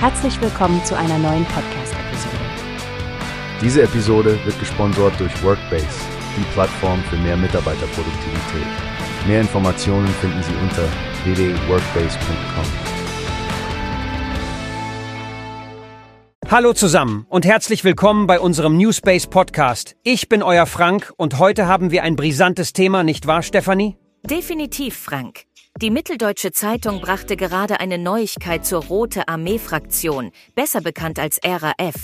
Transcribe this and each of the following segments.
Herzlich willkommen zu einer neuen Podcast-Episode. Diese Episode wird gesponsert durch Workbase, die Plattform für mehr Mitarbeiterproduktivität. Mehr Informationen finden Sie unter www.workbase.com. Hallo zusammen und herzlich willkommen bei unserem Newspace Podcast. Ich bin euer Frank und heute haben wir ein brisantes Thema, nicht wahr, Stefanie? Definitiv, Frank. Die Mitteldeutsche Zeitung brachte gerade eine Neuigkeit zur Rote Armee-Fraktion, besser bekannt als RAF.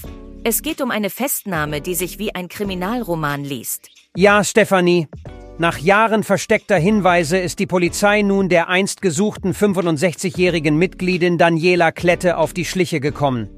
Es geht um eine Festnahme, die sich wie ein Kriminalroman liest. Ja, Stefanie. Nach Jahren versteckter Hinweise ist die Polizei nun der einst gesuchten 65-jährigen Mitgliedin Daniela Klette auf die Schliche gekommen.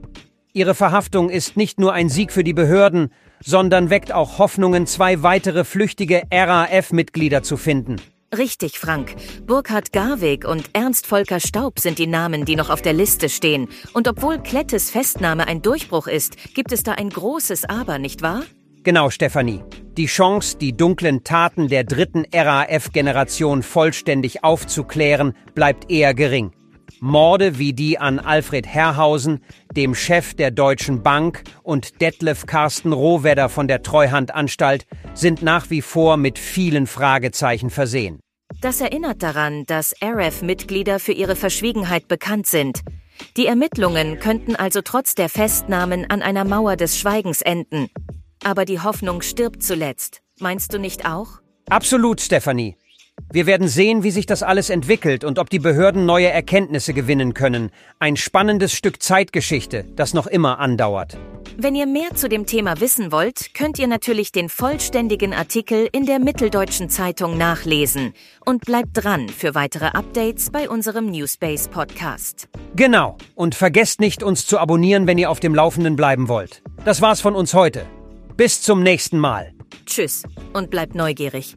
Ihre Verhaftung ist nicht nur ein Sieg für die Behörden, sondern weckt auch Hoffnungen, zwei weitere flüchtige RAF-Mitglieder zu finden. Richtig, Frank. Burkhard Garweg und Ernst Volker Staub sind die Namen, die noch auf der Liste stehen. Und obwohl Klettes Festnahme ein Durchbruch ist, gibt es da ein großes Aber, nicht wahr? Genau, Stefanie. Die Chance, die dunklen Taten der dritten RAF-Generation vollständig aufzuklären, bleibt eher gering. Morde wie die an Alfred Herrhausen, dem Chef der Deutschen Bank und Detlef Carsten Rohwedder von der Treuhandanstalt sind nach wie vor mit vielen Fragezeichen versehen. Das erinnert daran, dass RAF-Mitglieder für ihre Verschwiegenheit bekannt sind. Die Ermittlungen könnten also trotz der Festnahmen an einer Mauer des Schweigens enden. Aber die Hoffnung stirbt zuletzt. Meinst du nicht auch? Absolut, Stefanie. Wir werden sehen, wie sich das alles entwickelt und ob die Behörden neue Erkenntnisse gewinnen können. Ein spannendes Stück Zeitgeschichte, das noch immer andauert. Wenn ihr mehr zu dem Thema wissen wollt, könnt ihr natürlich den vollständigen Artikel in der Mitteldeutschen Zeitung nachlesen. Und bleibt dran für weitere Updates bei unserem Newspace Podcast. Genau. Und vergesst nicht, uns zu abonnieren, wenn ihr auf dem Laufenden bleiben wollt. Das war's von uns heute. Bis zum nächsten Mal. Tschüss und bleibt neugierig.